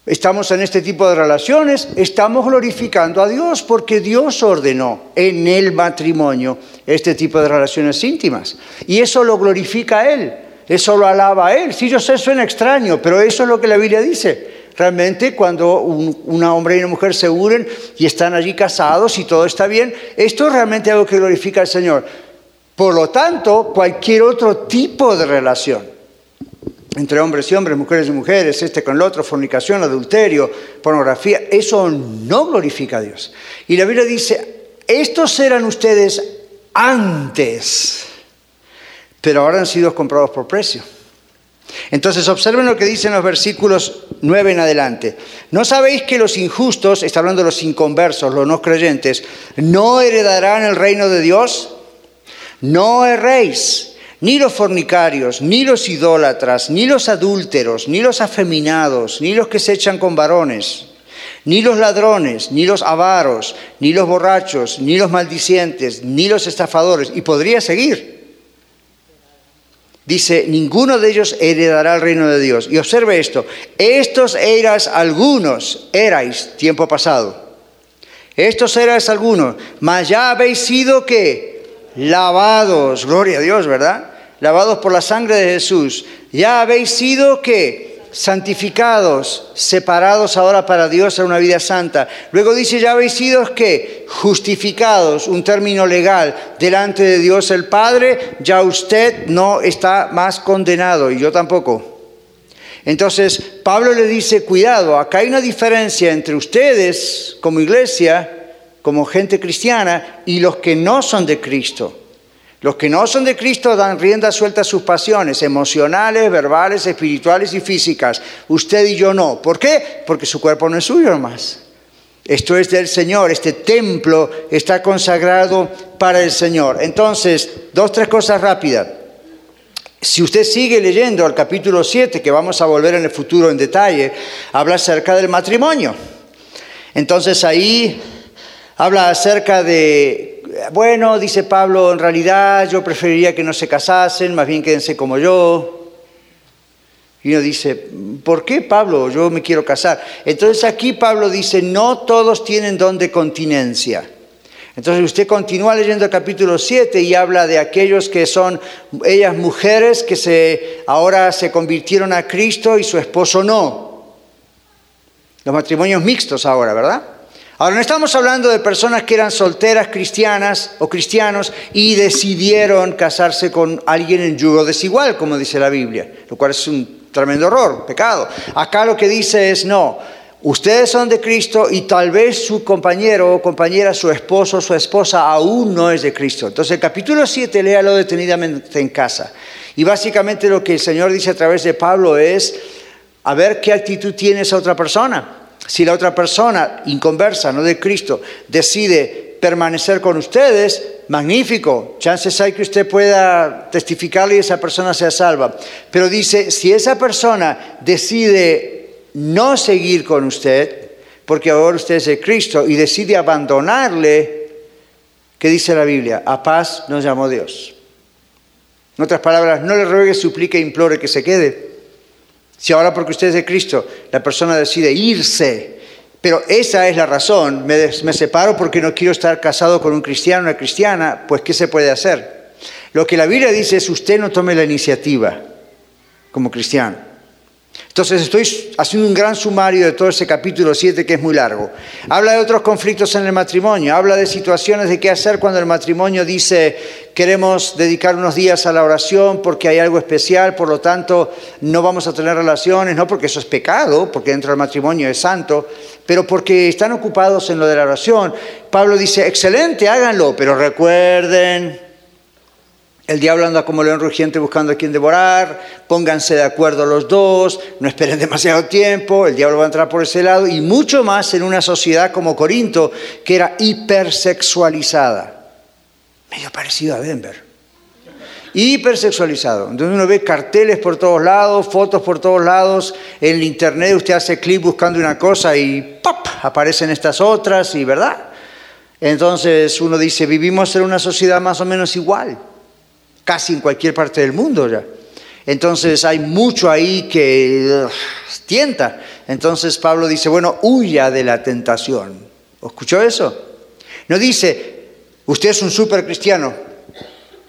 S1: estamos en este tipo de relaciones, estamos glorificando a Dios porque Dios ordenó en el matrimonio este tipo de relaciones íntimas y eso lo glorifica a Él. Eso lo alaba a él. Sí, yo sé, suena extraño, pero eso es lo que la Biblia dice. Realmente cuando un, hombre y una mujer se unen y están allí casados y todo está bien, esto es realmente algo que glorifica al Señor. Por lo tanto, cualquier otro tipo de relación entre hombres y hombres, mujeres y mujeres, este con el otro, fornicación, adulterio, pornografía, eso no glorifica a Dios. Y la Biblia dice, estos eran ustedes antes pero ahora han sido comprados por precio. Entonces observen lo que dicen los versículos 9 en adelante. ¿No sabéis que los injustos, está hablando de los inconversos, los no creyentes, no heredarán el reino de Dios? No erréis, ni los fornicarios, ni los idólatras, ni los adúlteros, ni los afeminados, ni los que se echan con varones, ni los ladrones, ni los avaros, ni los borrachos, ni los maldicientes, ni los estafadores. Y podría seguir Dice, ninguno de ellos heredará el reino de Dios. Y observe esto, estos eras algunos, erais tiempo pasado. Estos eras algunos, mas ya habéis sido que lavados, gloria a Dios, ¿verdad? Lavados por la sangre de Jesús. Ya habéis sido que santificados, separados ahora para Dios en una vida santa. Luego dice, ya habéis sido que justificados, un término legal, delante de Dios el Padre, ya usted no está más condenado y yo tampoco. Entonces, Pablo le dice, cuidado, acá hay una diferencia entre ustedes como iglesia, como gente cristiana, y los que no son de Cristo. Los que no son de Cristo dan rienda suelta a sus pasiones emocionales, verbales, espirituales y físicas. Usted y yo no. ¿Por qué? Porque su cuerpo no es suyo más. Esto es del Señor. Este templo está consagrado para el Señor. Entonces, dos, tres cosas rápidas. Si usted sigue leyendo el capítulo 7, que vamos a volver en el futuro en detalle, habla acerca del matrimonio. Entonces ahí habla acerca de bueno, dice Pablo, en realidad yo preferiría que no se casasen, más bien quédense como yo. Y uno dice, ¿por qué Pablo? Yo me quiero casar. Entonces aquí Pablo dice, no todos tienen don de continencia. Entonces usted continúa leyendo el capítulo 7 y habla de aquellos que son ellas mujeres que se, ahora se convirtieron a Cristo y su esposo no. Los matrimonios mixtos ahora, ¿verdad? Ahora, no estamos hablando de personas que eran solteras cristianas o cristianos y decidieron casarse con alguien en yugo desigual, como dice la Biblia, lo cual es un tremendo error, pecado. Acá lo que dice es, no, ustedes son de Cristo y tal vez su compañero o compañera, su esposo o su esposa aún no es de Cristo. Entonces el capítulo 7, léalo detenidamente en casa. Y básicamente lo que el Señor dice a través de Pablo es, a ver qué actitud tiene esa otra persona. Si la otra persona, inconversa, no de Cristo, decide permanecer con ustedes, magnífico. Chances hay que usted pueda testificarle y esa persona sea salva. Pero dice, si esa persona decide no seguir con usted, porque ahora usted es de Cristo, y decide abandonarle, ¿qué dice la Biblia? A paz nos llamó Dios. En otras palabras, no le ruegue, suplique, implore que se quede. Si ahora porque usted es de Cristo, la persona decide irse, pero esa es la razón, me, separo porque no quiero estar casado con un cristiano, una cristiana, pues ¿qué se puede hacer? Lo que la Biblia dice es usted no tome la iniciativa como cristiano. Entonces estoy haciendo un gran sumario de todo ese capítulo 7 que es muy largo. Habla de otros conflictos en el matrimonio, habla de situaciones de qué hacer cuando el matrimonio dice queremos dedicar unos días a la oración porque hay algo especial, por lo tanto no vamos a tener relaciones, no porque eso es pecado, porque dentro del matrimonio es santo, pero porque están ocupados en lo de la oración. Pablo dice, excelente, háganlo, pero recuerden el diablo anda como león rugiente buscando a quien devorar, pónganse de acuerdo los dos, no esperen demasiado tiempo, el diablo va a entrar por ese lado y mucho más en una sociedad como Corinto que era hipersexualizada, medio parecido a Denver. Hipersexualizado, donde uno ve carteles por todos lados, fotos por todos lados, en el internet usted hace clic buscando una cosa y ¡pop! aparecen estas otras y ¿verdad? Entonces uno dice, vivimos en una sociedad más o menos igual casi en cualquier parte del mundo ya. Entonces hay mucho ahí que tienta. Entonces Pablo dice, bueno, huya de la tentación. ¿Escuchó eso? No dice, usted es un super cristiano,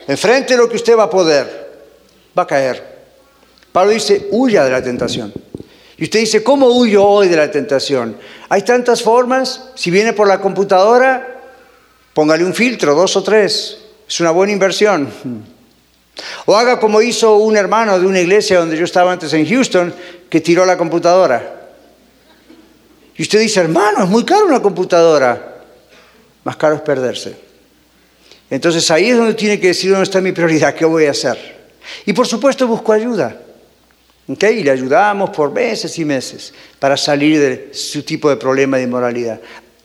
S1: enfrente lo que usted va a poder, va a caer. Pablo dice, huya de la tentación. Y usted dice, ¿cómo huyo hoy de la tentación? Hay tantas formas. Si viene por la computadora, póngale un filtro, dos o tres. Es una buena inversión. O haga como hizo un hermano de una iglesia donde yo estaba antes en Houston, que tiró la computadora. Y usted dice, hermano, es muy caro una computadora. Más caro es perderse. Entonces ahí es donde tiene que decir dónde está mi prioridad, qué voy a hacer. Y por supuesto busco ayuda. Y le ayudamos por meses y meses para salir de su tipo de problema de inmoralidad.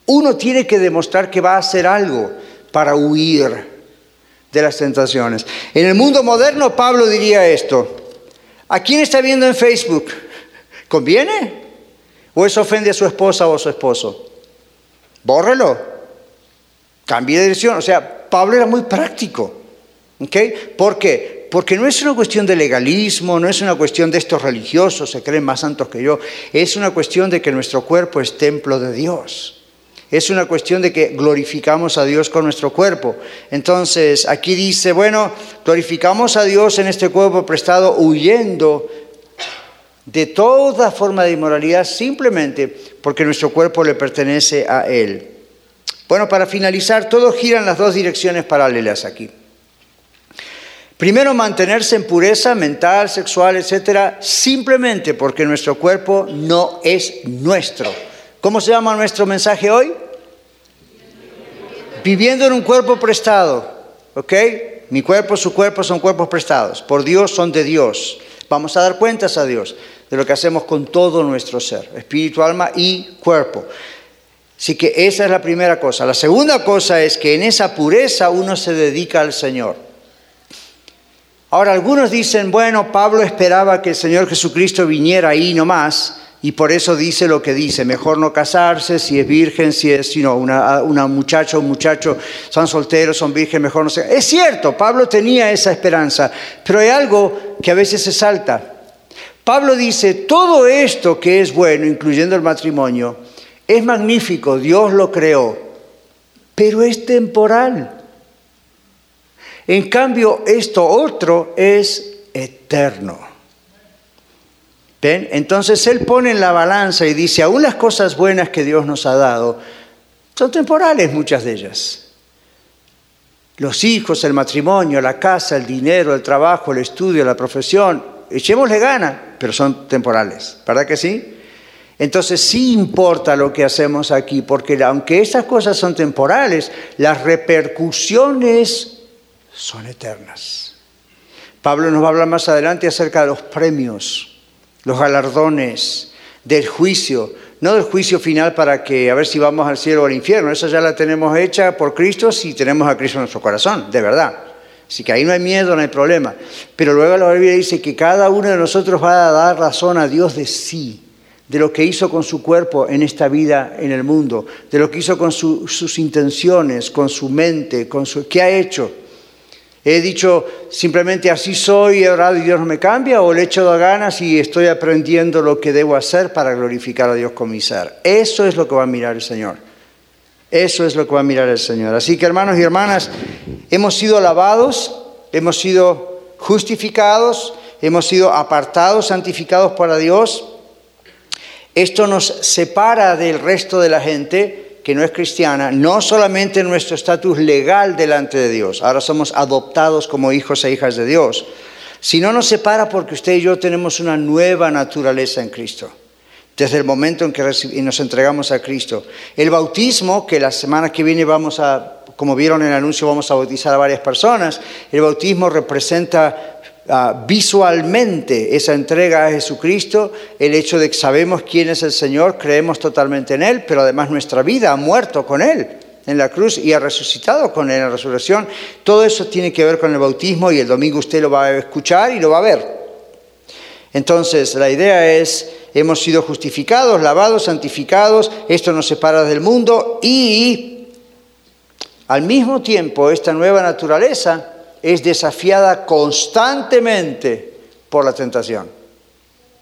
S1: Uno tiene que demostrar que va a hacer algo para huir de las tentaciones. En el mundo moderno, Pablo diría esto. ¿A quién está viendo en Facebook? ¿Conviene? ¿O eso ofende a su esposa o a su esposo? Bórrelo. Cambie de dirección. O sea, Pablo era muy práctico. ¿Ok? ¿Por qué? Porque no es una cuestión de legalismo, no es una cuestión de estos religiosos, se creen más santos que yo. Es una cuestión de que nuestro cuerpo es templo de Dios. Es una cuestión de que glorificamos a Dios con nuestro cuerpo. Entonces, aquí dice, bueno, glorificamos a Dios en este cuerpo prestado huyendo de toda forma de inmoralidad simplemente porque nuestro cuerpo le pertenece a Él. Bueno, para finalizar, todo gira en las dos direcciones paralelas aquí. Primero, mantenerse en pureza mental, sexual, etcétera, simplemente porque nuestro cuerpo no es nuestro ¿Cómo se llama nuestro mensaje hoy? Viviendo en un cuerpo prestado. ¿Ok? Mi cuerpo, su cuerpo son cuerpos prestados. Por Dios son de Dios. Vamos a dar cuentas a Dios de lo que hacemos con todo nuestro ser, espíritu, alma y cuerpo. Así que esa es la primera cosa. La segunda cosa es que en esa pureza uno se dedica al Señor. Ahora algunos dicen, bueno, Pablo esperaba que el Señor Jesucristo viniera ahí nomás y por eso dice lo que dice, mejor no casarse, si es virgen, si es sino una, una muchacha o un muchacho, son solteros, son virgen, mejor no se... Es cierto, Pablo tenía esa esperanza, pero hay algo que a veces se salta. Pablo dice, todo esto que es bueno, incluyendo el matrimonio, es magnífico, Dios lo creó, pero es temporal. En cambio, esto otro es eterno. Entonces Él pone en la balanza y dice, aún las cosas buenas que Dios nos ha dado, son temporales muchas de ellas. Los hijos, el matrimonio, la casa, el dinero, el trabajo, el estudio, la profesión, echémosle gana, pero son temporales, ¿verdad que sí? Entonces sí importa lo que hacemos aquí, porque aunque esas cosas son temporales, las repercusiones son eternas. Pablo nos va a hablar más adelante acerca de los premios los galardones, del juicio, no del juicio final para que a ver si vamos al cielo o al infierno, esa ya la tenemos hecha por Cristo si tenemos a Cristo en nuestro corazón, de verdad. Así que ahí no hay miedo, no hay problema. Pero luego la Biblia dice que cada uno de nosotros va a dar razón a Dios de sí, de lo que hizo con su cuerpo en esta vida, en el mundo, de lo que hizo con sus intenciones, con su mente, con su, qué ha hecho. He dicho simplemente así soy, he orado y Dios no me cambia, o le he hecho de ganas y estoy aprendiendo lo que debo hacer para glorificar a Dios con mi ser. Eso es lo que va a mirar el Señor. Eso es lo que va a mirar el Señor. Así que hermanos y hermanas, hemos sido lavados, hemos sido justificados, hemos sido apartados, santificados para Dios. Esto nos separa del resto de la gente que no es cristiana, no solamente nuestro estatus legal delante de Dios, ahora somos adoptados como hijos e hijas de Dios, sino nos separa porque usted y yo tenemos una nueva naturaleza en Cristo, desde el momento en que nos entregamos a Cristo. El bautismo, que la semana que viene vamos a, como vieron en el anuncio, vamos a bautizar a varias personas, el bautismo representa Ah, visualmente esa entrega a Jesucristo, el hecho de que sabemos quién es el Señor, creemos totalmente en Él, pero además nuestra vida ha muerto con Él en la cruz y ha resucitado con Él en la resurrección. Todo eso tiene que ver con el bautismo y el domingo usted lo va a escuchar y lo va a ver. Entonces, la idea es, hemos sido justificados, lavados, santificados, esto nos separa del mundo y al mismo tiempo esta nueva naturaleza es desafiada constantemente por la tentación.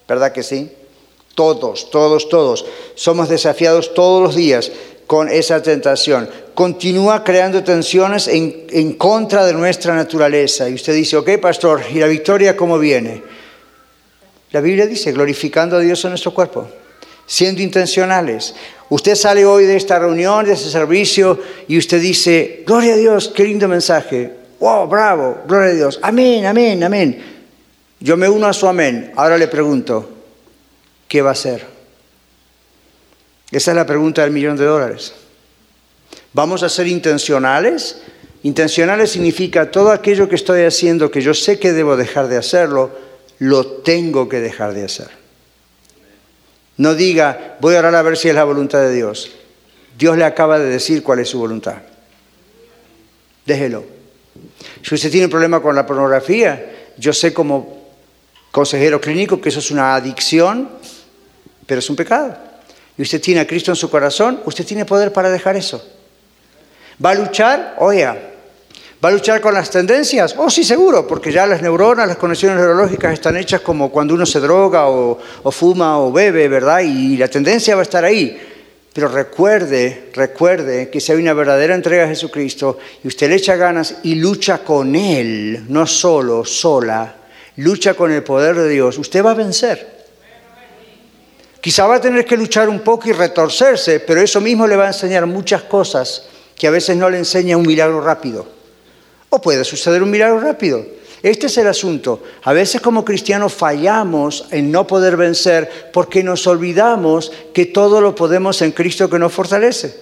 S1: ¿Verdad que sí? Todos, todos, todos. Somos desafiados todos los días con esa tentación. Continúa creando tensiones en, en, contra de nuestra naturaleza. Y usted dice, ok, pastor, ¿y la victoria cómo viene? La Biblia dice, glorificando a Dios en nuestro cuerpo, siendo intencionales. Usted sale hoy de esta reunión, de este servicio, y usted dice, gloria a Dios, qué lindo mensaje. ¡Wow! Bravo, gloria a Dios. Amén, amén, amén. Yo me uno a su amén. Ahora le pregunto, ¿qué va a hacer? Esa es la pregunta del millón de dólares. ¿Vamos a ser intencionales? Intencionales significa todo aquello que estoy haciendo que yo sé que debo dejar de hacerlo, lo tengo que dejar de hacer. No diga, voy a orar a ver si es la voluntad de Dios. Dios le acaba de decir cuál es su voluntad. Déjelo. Si usted tiene un problema con la pornografía, yo sé como consejero clínico que eso es una adicción, pero es un pecado. Y usted tiene a Cristo en su corazón, usted tiene poder para dejar eso. ¿Va a luchar? Oiga, ¿va a luchar con las tendencias? Oh, sí, seguro, porque ya las neuronas, las conexiones neurológicas están hechas como cuando uno se droga o, o fuma o bebe, ¿verdad? Y la tendencia va a estar ahí. Pero recuerde, recuerde que si hay una verdadera entrega a Jesucristo y usted le echa ganas y lucha con Él, no solo, sola, lucha con el poder de Dios, usted va a vencer. Quizá va a tener que luchar un poco y retorcerse, pero eso mismo le va a enseñar muchas cosas que a veces no le enseña un milagro rápido. O puede suceder un milagro rápido. Este es el asunto. A veces como cristianos fallamos en no poder vencer porque nos olvidamos que todo lo podemos en Cristo que nos fortalece.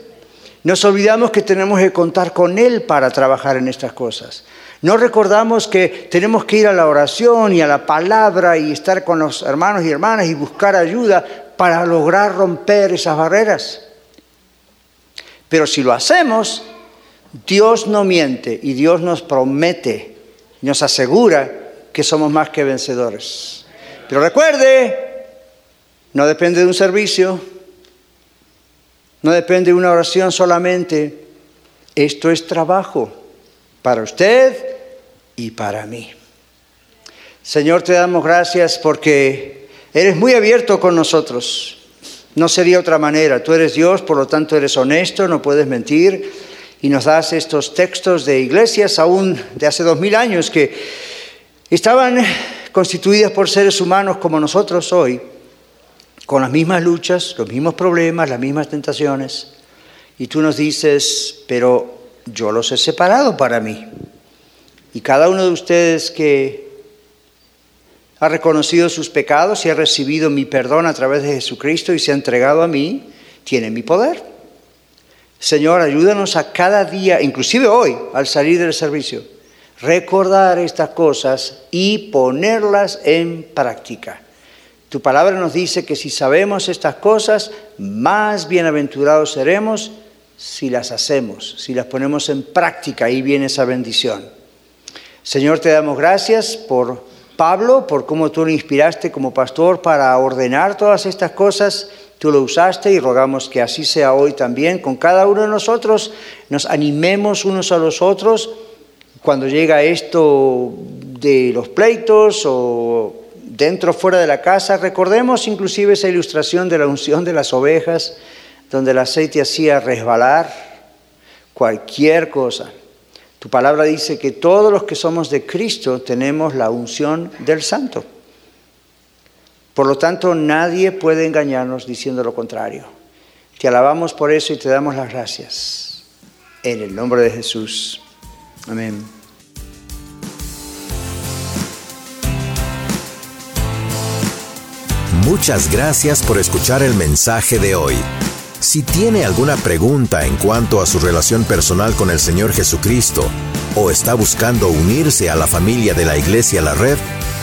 S1: Nos olvidamos que tenemos que contar con Él para trabajar en estas cosas. No recordamos que tenemos que ir a la oración y a la palabra y estar con los hermanos y hermanas y buscar ayuda para lograr romper esas barreras. Pero si lo hacemos, Dios no miente y Dios nos promete nos asegura que somos más que vencedores. Pero recuerde, no depende de un servicio, no depende de una oración solamente. Esto es trabajo para usted y para mí. Señor, te damos gracias porque eres muy abierto con nosotros. No sería otra manera. Tú eres Dios, por lo tanto eres honesto, no puedes mentir y nos das estos textos de iglesias aún de hace dos mil años que estaban constituidas por seres humanos como nosotros hoy, con las mismas luchas, los mismos problemas, las mismas tentaciones. Y tú nos dices, pero yo los he separado para mí. Y cada uno de ustedes que ha reconocido sus pecados y ha recibido mi perdón a través de Jesucristo y se ha entregado a mí, tiene mi poder. Señor, ayúdanos a cada día, inclusive hoy, al salir del servicio, recordar estas cosas y ponerlas en práctica. Tu palabra nos dice que si sabemos estas cosas, más bienaventurados seremos si las hacemos, si las ponemos en práctica. Ahí viene esa bendición. Señor, te damos gracias por Pablo, por cómo tú lo inspiraste como pastor para ordenar todas estas cosas. Tú lo usaste y rogamos que así sea hoy también con cada uno de nosotros. Nos animemos unos a los otros cuando llega esto de los pleitos o dentro o fuera de la casa. Recordemos inclusive esa ilustración de la unción de las ovejas, donde el aceite hacía resbalar cualquier cosa. Tu palabra dice que todos los que somos de Cristo tenemos la unción del Santo. Por lo tanto, nadie puede engañarnos diciendo lo contrario. Te alabamos por eso y te damos las gracias. En el nombre de Jesús. Amén.
S2: Muchas gracias por escuchar el mensaje de hoy. Si tiene alguna pregunta en cuanto a su relación personal con el Señor Jesucristo o está buscando unirse a la familia de la Iglesia La Red,